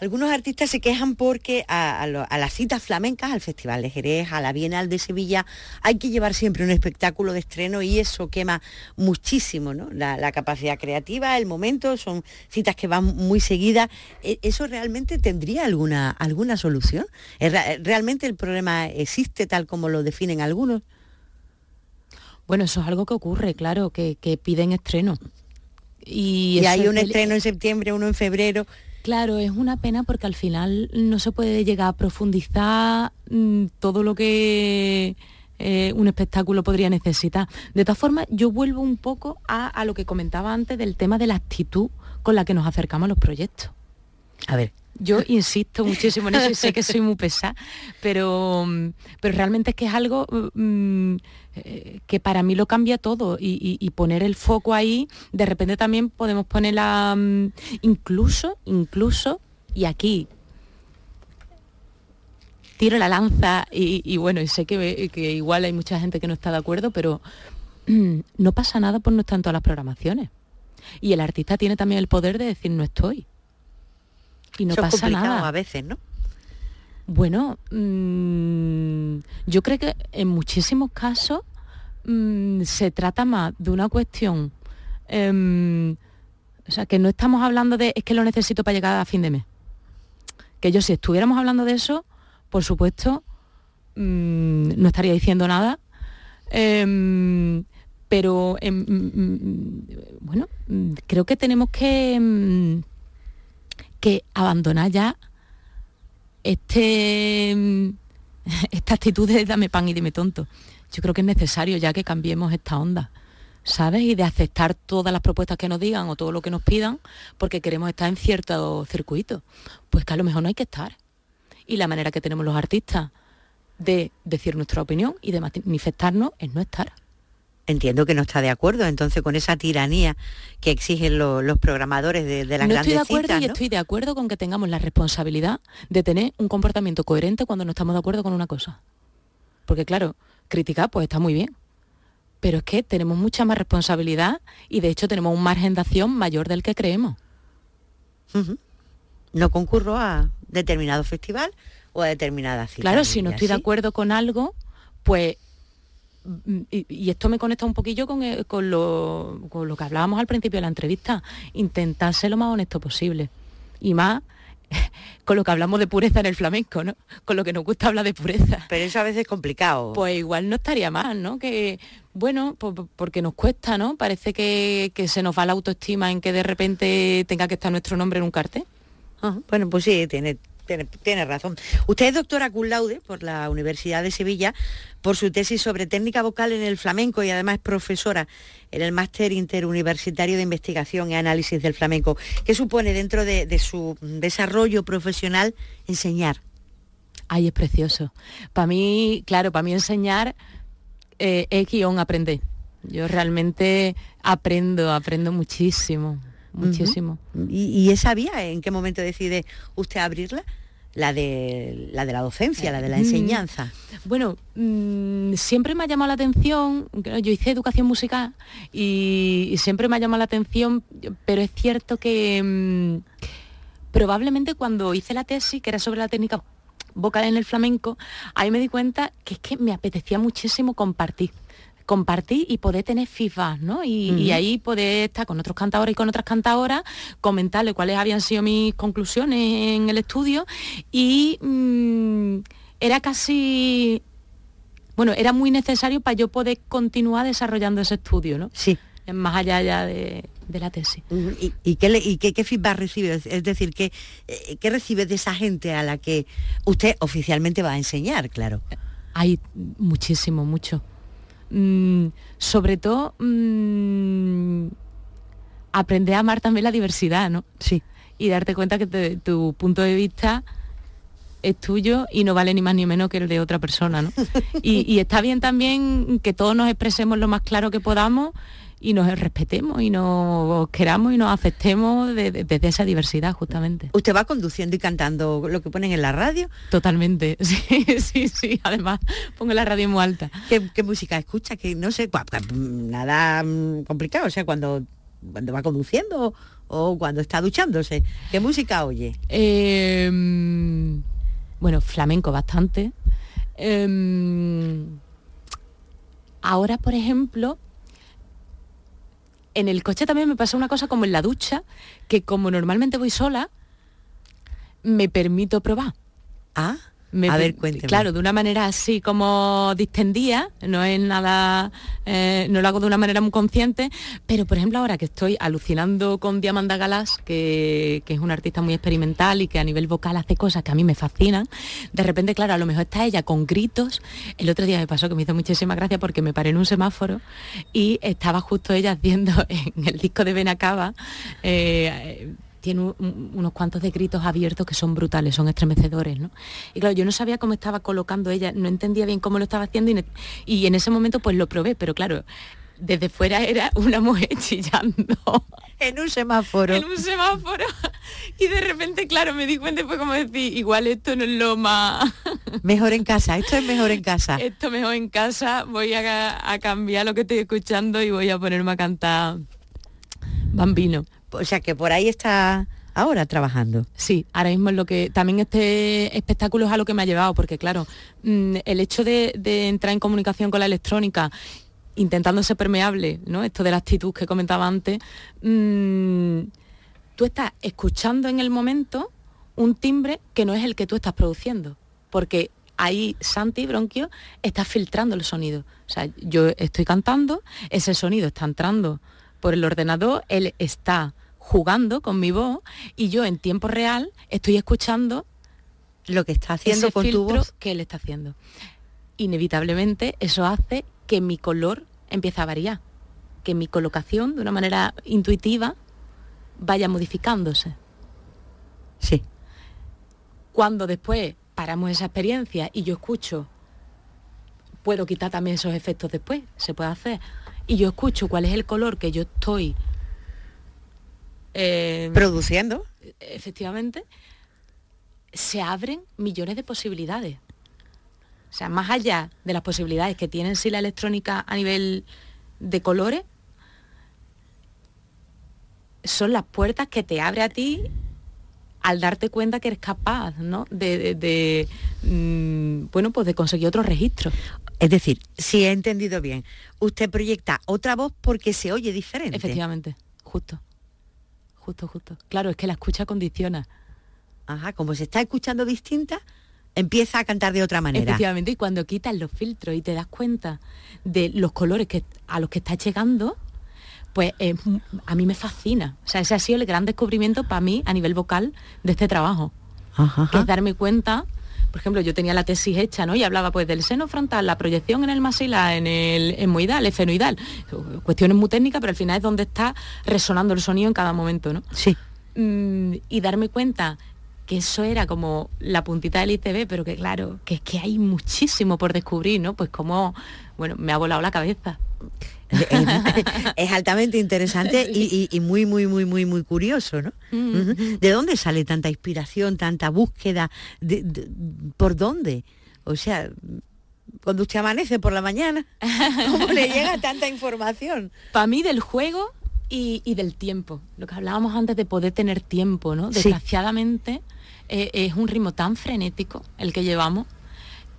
Algunos artistas se quejan porque a, las citas flamencas, al Festival de Jerez, a la Bienal de Sevilla, hay que llevar siempre un espectáculo de estreno y eso quema muchísimo ¿no? la, capacidad creativa, el momento, son citas que van muy seguidas. ¿E, ¿Eso realmente tendría alguna, alguna solución? ¿Realmente el problema existe tal como lo definen algunos? Bueno, eso es algo que ocurre, claro, que, piden estreno. Y, hay un estreno en septiembre, uno en febrero Claro, es una pena porque al final no se puede llegar a profundizar mm, todo lo que eh, un espectáculo podría necesitar. De todas formas, yo vuelvo un poco a, lo que comentaba antes del tema de la actitud con la que nos acercamos a los proyectos. A ver. Yo insisto muchísimo en eso y sé que soy muy pesada, pero, mm, pero realmente es que es algo mm, eh, que para mí lo cambia todo y, poner el foco ahí, de repente también podemos ponerla, mm, incluso, incluso, y aquí tiro la lanza y, bueno, y sé que, que, igual hay mucha gente que no está de acuerdo, pero no pasa nada por no estar en todas las programaciones. Y el artista tiene también el poder de decir no estoy. Y no pasa nada. a veces, ¿no? Bueno, mm, yo creo que en muchísimos casos mm, se trata más de una cuestión, em, o sea, que no estamos hablando de es que lo necesito para llegar a fin de mes. Que yo si estuviéramos hablando de eso, por supuesto, mm, no estaría diciendo nada. Em, pero em, bueno, creo que tenemos que, que abandonar ya este, mm, esta actitud de dame pan y dime tonto. Yo creo que es necesario ya que cambiemos esta onda, ¿sabes? Y de aceptar todas las propuestas que nos digan o todo lo que nos pidan porque queremos estar en cierto circuito. Pues que a lo mejor no hay que estar. Y la manera que tenemos los artistas de decir nuestra opinión y de manifestarnos es no estar entiendo que no está de acuerdo entonces con esa tiranía que exigen los programadores de, de las no estoy de acuerdo y estoy de acuerdo con que tengamos la responsabilidad de tener un comportamiento coherente cuando no estamos de acuerdo con una cosa. Porque claro, criticar pues está muy bien, pero es que tenemos mucha más responsabilidad y de hecho tenemos un margen de acción mayor del que creemos. No concurro a determinado festival o a determinada cita. Claro, si no estoy de acuerdo con algo, pues y, esto me conecta un poquillo eh, con, lo, que hablábamos al principio de la entrevista, intentar ser lo más honesto posible. Y más con lo que hablamos de pureza en el flamenco, ¿no? Con lo que nos gusta hablar de pureza. Pero eso a veces es complicado. Pues igual no estaría mal, ¿no? Que, bueno, porque nos cuesta, ¿no? Parece que, se nos va la autoestima en que de repente tenga que estar nuestro nombre en un cartel. bueno, pues sí, tiene, tiene, razón. Usted es doctora cum laude por la Universidad de Sevilla por su tesis sobre técnica vocal en el flamenco y además es profesora en el máster interuniversitario de investigación y análisis del flamenco. ¿Qué supone dentro de, su desarrollo profesional enseñar? Ay, es precioso. Para mí, claro, para mí enseñar eh, es guion aprender. Yo realmente aprendo, aprendo muchísimo muchísimo. ¿Y, esa vía en qué momento decide usted abrirla? La de, la de la docencia, la de la mm, enseñanza. Bueno, mm, siempre me ha llamado la atención, yo hice educación musical y, siempre me ha llamado la atención, pero es cierto que mm, probablemente cuando hice la tesis, que era sobre la técnica vocal en el flamenco, ahí me di cuenta que es que me apetecía muchísimo compartir compartir y poder tener feedback, ¿no? Y, ahí poder estar con otros cantadores y con otras cantadoras, comentarle cuáles habían sido mis conclusiones en el estudio y mm, era casi, bueno, era muy necesario para yo poder continuar desarrollando ese estudio, ¿no? Sí. Más allá ya de, la tesis. ¿Y, qué, qué, feedback recibe? Es decir, ¿qué, eh, ¿qué recibe de esa gente a la que usted oficialmente va a enseñar, claro? Hay muchísimo, mucho. Mm, sobre todo mm, aprender a amar también la diversidad, ¿no? Sí. Y darte cuenta que tu punto de vista es tuyo y no vale ni más ni menos que el de otra persona, ¿no? y, está bien también que todos nos expresemos lo más claro que podamos y nos respetemos y nos queramos y nos aceptemos desde esa diversidad justamente. ¿Usted va conduciendo y cantando lo que ponen en la radio? Totalmente, sí, sí, sí. Además, pongo la radio muy alta. ¿Qué, música escucha? Que no sé, nada mm, complicado. O sea, cuando cuando va conduciendo o cuando está duchándose. ¿Qué música oye? Em, bueno, flamenco bastante. Em, ahora, por ejemplo, en el coche también me pasa una cosa como en la ducha, que como normalmente voy sola, me permito probar. Ah a ver, cuénteme. Claro, de una manera así como distendida, no es nada, eh, no lo hago de una manera muy consciente, pero por ejemplo ahora que estoy alucinando con Diamanda Galas, que, que, es una artista muy experimental y que a nivel vocal hace cosas que a mí me fascinan, de repente, claro, a lo mejor está ella con gritos. El otro día me pasó que me hizo muchísima gracia porque me paré en un semáforo y estaba justo ella haciendo en el disco de Benacaba. Eh, tiene unos cuantos de gritos abiertos que son brutales, son estremecedores, ¿no? Y claro, yo no sabía cómo estaba colocando ella, no entendía bien cómo lo estaba haciendo y, en ese momento pues lo probé, pero claro, desde fuera era una mujer chillando. En un semáforo. En un semáforo. Y de repente, claro, me di cuenta fue como decir, igual esto no es lo más... Mejor en casa, esto es mejor en casa. Esto mejor en casa, voy a, a cambiar lo que estoy escuchando y voy a ponerme a cantar Bambino. O sea que por ahí está ahora trabajando. Sí, ahora mismo es lo que también este espectáculo es a lo que me ha llevado, porque claro, mm, el hecho de, entrar en comunicación con la electrónica intentando ser permeable, ¿no? Esto de la actitud que comentaba antes, mm, tú estás escuchando en el momento un timbre que no es el que tú estás produciendo, porque ahí Santi Bronquio está filtrando el sonido. O sea, yo estoy cantando, ese sonido está entrando por el ordenador, él está jugando con mi voz y yo en tiempo real estoy escuchando lo que está haciendo con tu voz que él está haciendo. Inevitablemente eso hace que mi color empiece a variar, que mi colocación de una manera intuitiva vaya modificándose. Sí. Cuando después paramos esa experiencia y yo escucho, puedo quitar también esos efectos después, se puede hacer y yo escucho cuál es el color que yo estoy eh, produciendo, efectivamente, se abren millones de posibilidades. O sea, más allá de las posibilidades que tiene sí la electrónica a nivel de colores, son las puertas que te abre a ti al darte cuenta que eres capaz ¿no? de, mm, bueno pues de conseguir otro registro es decir, si he entendido bien, usted proyecta otra voz porque se oye diferente. Efectivamente, justo. Justo, justo. Claro, es que la escucha condiciona. Ajá, como se está escuchando distinta, empieza a cantar de otra manera. Efectivamente, y cuando quitas los filtros y te das cuenta de los colores que, a los que estás llegando, pues a mí me fascina. O sea, ese ha sido el gran descubrimiento para mí a nivel vocal de este trabajo. Ajá, Que es darme cuenta por ejemplo, yo tenía la tesis hecha, ¿no? Y hablaba pues del seno frontal, la proyección en el masilar, en el hemoidal, efenoidal. Cuestiones muy técnicas, pero al final es donde está resonando el sonido en cada momento, ¿no? Sí. Mm, y darme cuenta que eso era como la puntita del ITV, pero que claro, que es que hay muchísimo por descubrir, ¿no? Pues como, bueno, me ha volado la cabeza. es altamente interesante y, muy, muy, muy, muy, muy curioso, ¿no? Mm. ¿De dónde sale tanta inspiración, tanta búsqueda? ¿Por dónde? O sea, cuando usted amanece por la mañana, ¿cómo le llega tanta información? Para mí del juego y, del tiempo. Lo que hablábamos antes de poder tener tiempo, ¿no? Desgraciadamente eh, es un ritmo tan frenético el que llevamos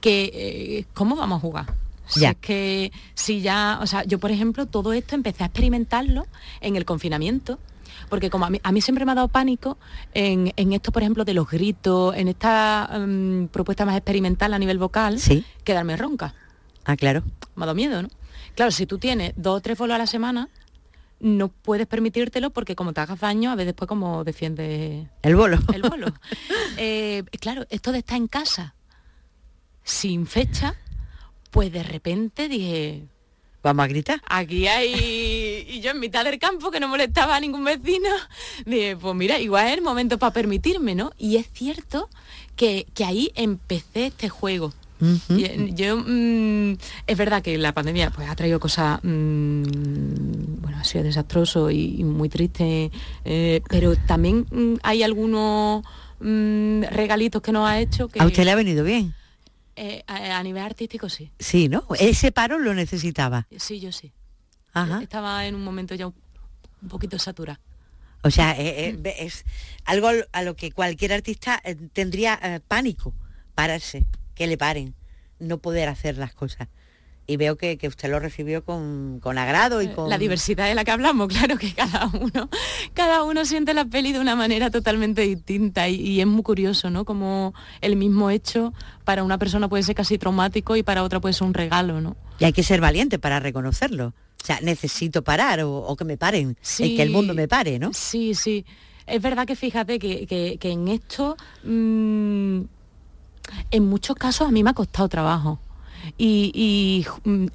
que eh, ¿cómo vamos a jugar? Si es que si ya, o sea, yo por ejemplo todo esto empecé a experimentarlo en el confinamiento, porque como a mí, siempre me ha dado pánico en, esto, por ejemplo, de los gritos, en esta em, propuesta más experimental a nivel vocal, quedarme ronca. Ah, claro. Me ha dado miedo, ¿no? Claro, si tú tienes dos o tres bolos a la semana, no puedes permitírtelo porque como te hagas daño, a veces después como defiende el bolo. El bolo. Eh, claro, esto de estar en casa sin fecha, pues de repente dije... Vamos a gritar. Aquí hay... Y yo en mitad del campo, que no molestaba a ningún vecino, dije, pues mira, igual es el momento para permitirme, ¿no? Y es cierto que, ahí empecé este juego. Yo, mm, es verdad que la pandemia pues, ha traído cosas, mm, bueno, ha sido desastroso y, muy triste, eh, pero también mm, hay algunos regalitos que nos ha hecho que... A usted le ha venido bien. Eh, a, nivel artístico sí. Sí, ¿no? Ese paro lo necesitaba. Sí, yo sí. Ajá. Estaba en un momento ya un poquito saturada. O sea, eh, eh, es algo a lo que cualquier artista eh, tendría pánico, pararse, que le paren, no poder hacer las cosas y veo que, usted lo recibió con, agrado y con... La diversidad de la que hablamos, claro que cada uno, cada uno siente la peli de una manera totalmente distinta y, es muy curioso, ¿no? Como el mismo hecho para una persona puede ser casi traumático y para otra puede ser un regalo, ¿no? Y hay que ser valiente para reconocerlo. O sea, necesito parar o, que me paren, y que el mundo me pare, ¿no? Sí, sí. Es verdad que fíjate que, en esto, mm, en muchos casos a mí me ha costado trabajo y, mm,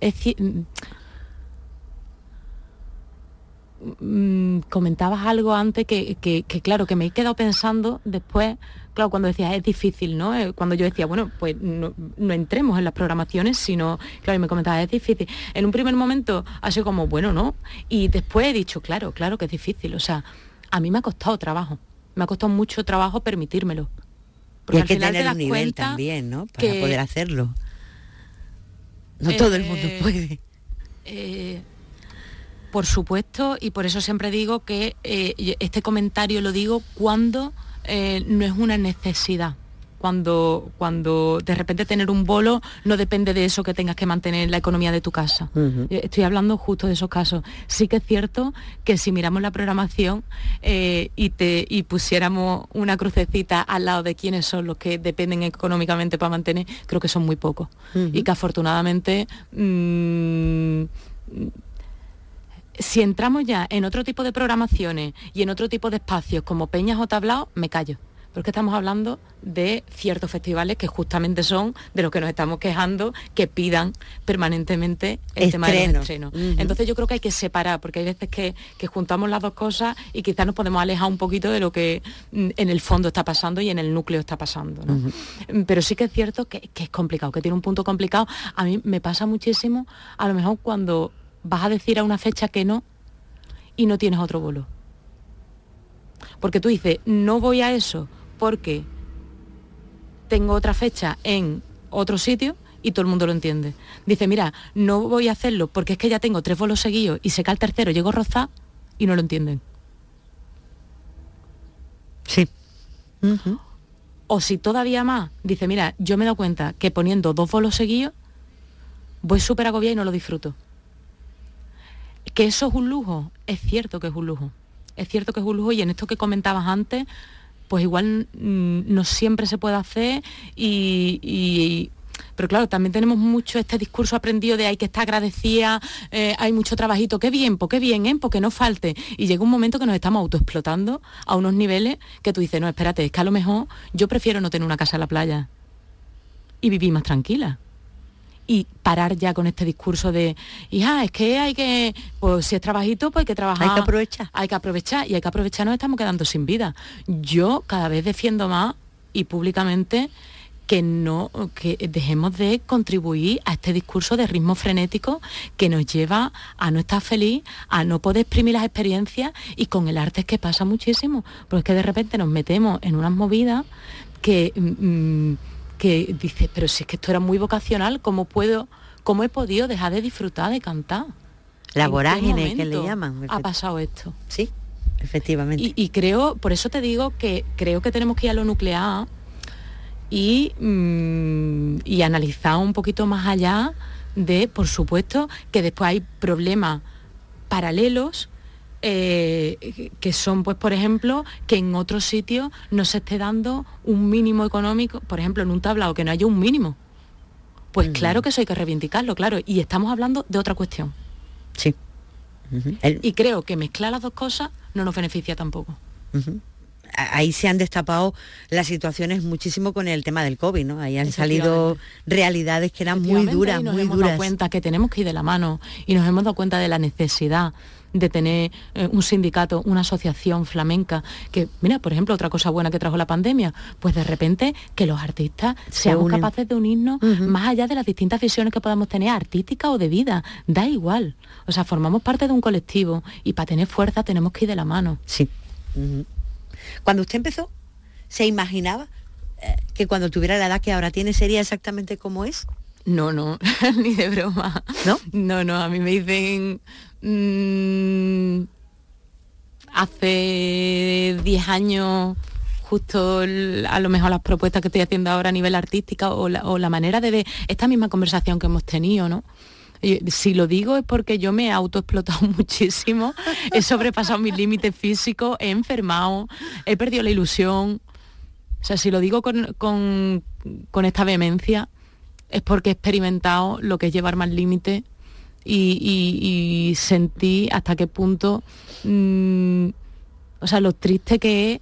mm, comentabas algo antes que, claro, que me he quedado pensando después, claro, cuando decías es difícil, ¿no? Eh, cuando yo decía, bueno, pues no, entremos en las programaciones, sino, claro, y me comentabas, es difícil. En un primer momento ha sido como, bueno, ¿no? Y después he dicho, claro, claro que es difícil. O sea, a mí me ha costado trabajo, me ha costado mucho trabajo permitírmelo. Porque y hay que tener un nivel también, ¿no? Para poder hacerlo. No todo el mundo eh, puede. Eh, por supuesto, y por eso siempre digo que eh, este comentario lo digo cuando no es una necesidad cuando, cuando de repente tener un bolo no depende de eso que tengas que mantener la economía de tu casa. Eh, estoy hablando justo de esos casos. Sí que es cierto que si miramos la programación eh, y, te, y pusiéramos una crucecita al lado de quiénes son los que dependen económicamente para mantener, creo que son muy pocos. Y que afortunadamente... Mm, si entramos ya en otro tipo de programaciones y en otro tipo de espacios como peñas o tablaos, me callo porque estamos hablando de ciertos festivales que justamente son de los que nos estamos quejando, que pidan permanentemente el tema de los estrenos. Entonces yo creo que hay que separar, porque hay veces que, juntamos las dos cosas y quizás nos podemos alejar un poquito de lo que mm, en el fondo está pasando y en el núcleo está pasando. Pero sí que es cierto que, que es complicado, que tiene un punto complicado. A mí me pasa muchísimo, a lo mejor cuando vas a decir a una fecha que no y no tienes otro vuelo. Porque tú dices, no voy a eso porque tengo otra fecha en otro sitio y todo el mundo lo entiende. Dice, mira, no voy a hacerlo porque es que ya tengo tres vuelos seguidos y se cae el tercero, llego a y no lo entienden. Sí. O si todavía más, dice, mira, yo me he dado cuenta que poniendo dos vuelos seguidos, voy súper agobiada y no lo disfruto. Que eso es un lujo, es cierto que es un lujo. Es cierto que es un lujo y en esto que comentabas antes, pues igual mm, no siempre se puede hacer y, pero claro, también tenemos mucho este discurso aprendido de hay que estar agradecida, eh, hay mucho trabajito, qué bien, pues qué bien, ¿eh? porque no falte. Y llega un momento que nos estamos autoexplotando a unos niveles que tú dices, no, espérate, es que a lo mejor yo prefiero no tener una casa en la playa y vivir más tranquila y parar ya con este discurso de, hija, es que hay que, pues si es trabajito, pues hay que trabajar. Hay que aprovechar. Hay que aprovechar y hay que aprovechar, nos estamos quedando sin vida. Yo cada vez defiendo más y públicamente que no que dejemos de contribuir a este discurso de ritmo frenético que nos lleva a no estar feliz, a no poder exprimir las experiencias y con el arte es que pasa muchísimo, porque es que de repente nos metemos en unas movidas que mm, mm, que dice, pero si es que esto era muy vocacional, ¿cómo puedo, cómo he podido dejar de disfrutar de cantar? La vorágine que le llaman. Ha pasado esto. Sí, efectivamente. Y, creo, por eso te digo que creo que tenemos que ir a lo nuclear y, mm, y analizar un poquito más allá de, por supuesto, que después hay problemas paralelos eh, que son, pues, por ejemplo, que en otros sitios no se esté dando un mínimo económico, por ejemplo, en un tablado, que no haya un mínimo. Pues claro que eso hay que reivindicarlo, claro, y estamos hablando de otra cuestión. Sí. Y creo que mezclar las dos cosas no nos beneficia tampoco. ahí se han destapado las situaciones muchísimo con el tema del COVID, ¿no? Ahí han salido realidades que eran muy duras, nos muy hemos duras. Dado cuenta que tenemos que ir de la mano y nos hemos dado cuenta de la necesidad de tener eh, un sindicato, una asociación flamenca, que, mira, por ejemplo, otra cosa buena que trajo la pandemia, pues de repente que los artistas seamos capaces de unirnos más allá de las distintas visiones que podamos tener, artísticas o de vida, da igual. O sea, formamos parte de un colectivo y para tener fuerza tenemos que ir de la mano. Sí. Cuando usted empezó, ¿se imaginaba eh, que cuando tuviera la edad que ahora tiene sería exactamente como es? No, no, ni de broma. ¿No? No, no, a mí me dicen... Mm, hace 10 años justo a lo mejor las propuestas que estoy haciendo ahora a nivel artística o la, manera de ver esta misma conversación que hemos tenido, ¿no? si lo digo es porque yo me he autoexplotado muchísimo, he sobrepasado mis límites físicos, he enfermado, he perdido la ilusión. O sea, si lo digo con, esta vehemencia, es porque he experimentado lo que es llevar más límites y, sentí hasta qué punto, mm, o sea, lo triste que es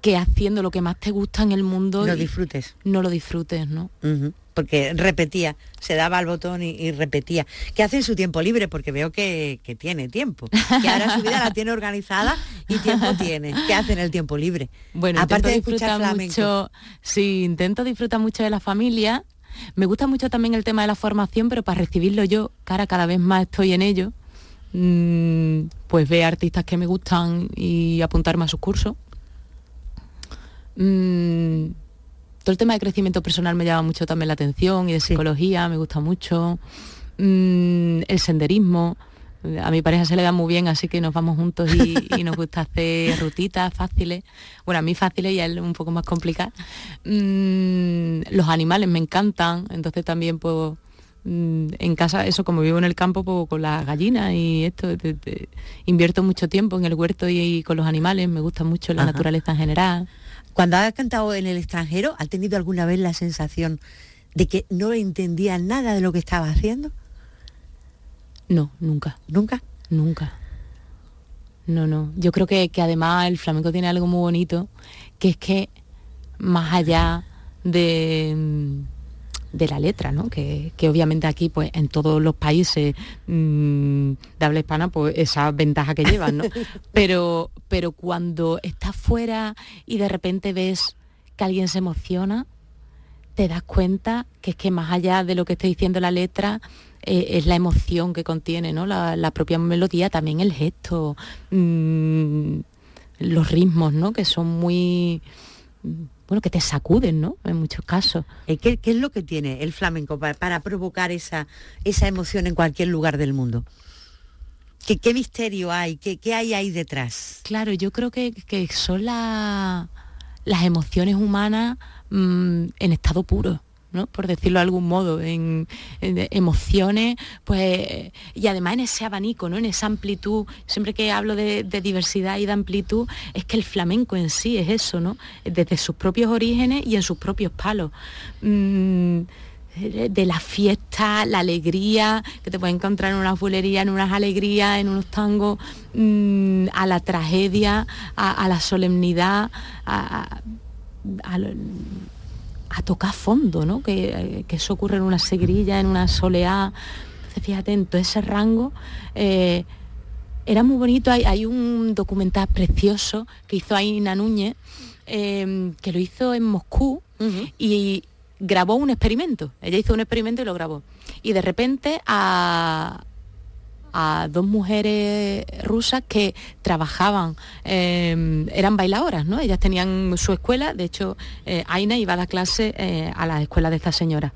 que haciendo lo que más te gusta en el mundo... Lo disfrutes. No lo disfrutes, ¿no? Porque repetía, se daba al botón y, repetía. ¿Qué hace en su tiempo libre? Porque veo que, tiene tiempo. Que ahora su vida la tiene organizada y tiempo tiene. ¿Qué hace en el tiempo libre? Bueno, aparte de escuchar mucho, sí, intento disfrutar mucho de la familia. Me gusta mucho también el tema de la formación, pero para recibirlo yo, cara, cada vez más estoy en ello. Mm, pues ve artistas que me gustan y apuntarme a sus cursos. Mm, todo el tema de crecimiento personal me llama mucho también la atención y de psicología me gusta mucho. Mm, el senderismo. A mi pareja se le da muy bien, así que nos vamos juntos y, nos gusta hacer rutitas fáciles. Bueno, a mí fáciles y a él un poco más complicadas. Mm, los animales me encantan, entonces también puedo en casa, eso como vivo en el campo pues, con las gallinas y esto, invierto mucho tiempo en el huerto y, con los animales, me gusta mucho la naturaleza en general. Cuando has cantado en el extranjero, ¿has tenido alguna vez la sensación de que no entendía nada de lo que estaba haciendo? No, nunca. ¿Nunca? Nunca. No, no. Yo creo que, que además el flamenco tiene algo muy bonito, que es que más allá de de la letra, ¿no? que, obviamente aquí, pues en todos los países mm, de habla hispana, pues esa ventaja que llevan, ¿no? pero, pero cuando estás fuera y de repente ves que alguien se emociona, te das cuenta que es que más allá de lo que esté diciendo la letra, eh, es la emoción que contiene, ¿no? La, propia melodía, también el gesto, mm, los ritmos, ¿no? Que son muy bueno, que te sacuden, ¿no? En muchos casos. Eh, ¿Qué, es lo que tiene el flamenco para, provocar esa, esa emoción en cualquier lugar del mundo? ¿Qué, qué misterio hay? ¿Qué, ¿Qué, hay ahí detrás? Claro, yo creo que, son las emociones humanas mm, en estado puro por decirlo de algún modo, en, emociones, pues, y además en ese abanico, ¿no? en esa amplitud, siempre que hablo de, diversidad y de amplitud, es que el flamenco en sí es eso, ¿no? desde sus propios orígenes y en sus propios palos. Mm, de la fiesta, la alegría, que te puedes encontrar en unas bulerías, en unas alegrías, en unos tangos, mm, a la tragedia, a, la solemnidad, a, a tocar fondo, ¿no? Que, eso ocurre en una segrilla, en una soleá. Entonces, fíjate, en todo ese rango eh, era muy bonito. Hay, un documental precioso que hizo Aina Núñez, eh, que lo hizo en Moscú y grabó un experimento. Ella hizo un experimento y lo grabó. Y de repente a, a dos mujeres rusas que trabajaban, em, eran bailadoras, ¿no? Ellas tenían su escuela, de hecho, eh, Aina iba a dar clase eh, a la escuela de esta señora.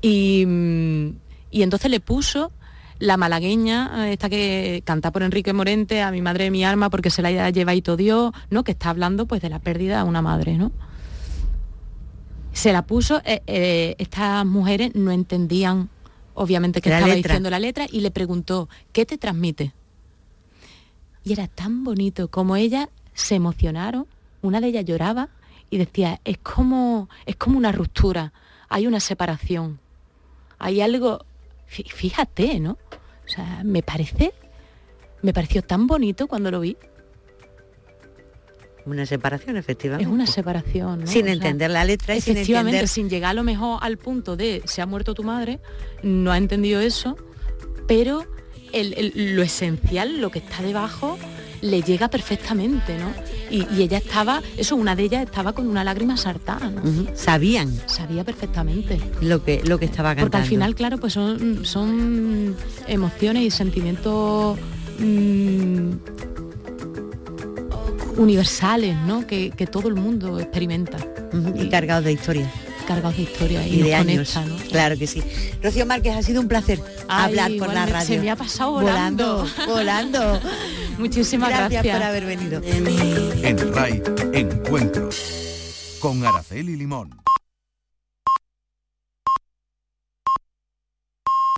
Y, mm, y entonces le puso la malagueña, eh, esta que canta por Enrique Morente, a mi madre de mi alma, porque se la lleva y todo Dios, ¿no? Que está hablando pues de la pérdida de una madre, ¿no? Se la puso, estas mujeres no entendían obviamente que estaba diciendo la letra, y le preguntó, ¿qué te transmite? Y era tan bonito como ellas se emocionaron, una de ellas lloraba y decía, es como, es como una ruptura, hay una separación, hay algo, fíjate, ¿no? O sea, me parece, me pareció tan bonito cuando lo vi. Una separación, efectivamente. Es una separación. Sin entender la letra y sin entender... sin llegar a lo mejor al punto de se ha muerto tu madre, no ha entendido eso, pero lo esencial, lo que está debajo, le llega perfectamente, ¿no? Y, ella estaba, eso, una de ellas estaba con una lágrima sartada, ¿no? Sabían. Sabía perfectamente. Lo que, lo que estaba cantando. Porque al final, claro, pues son, son emociones y sentimientos mm, universales, ¿no? Que, todo el mundo experimenta. Y cargados de historia. cargados de historia y, y de años. conecta, ¿no? Claro que sí. Rocío Márquez, ha sido un placer Ay, hablar por la radio. se me ha pasado volando. Volando, volando. Muchísimas gracias. gracias. por haber venido. En RAI, Encuentros. Con Araceli Limón.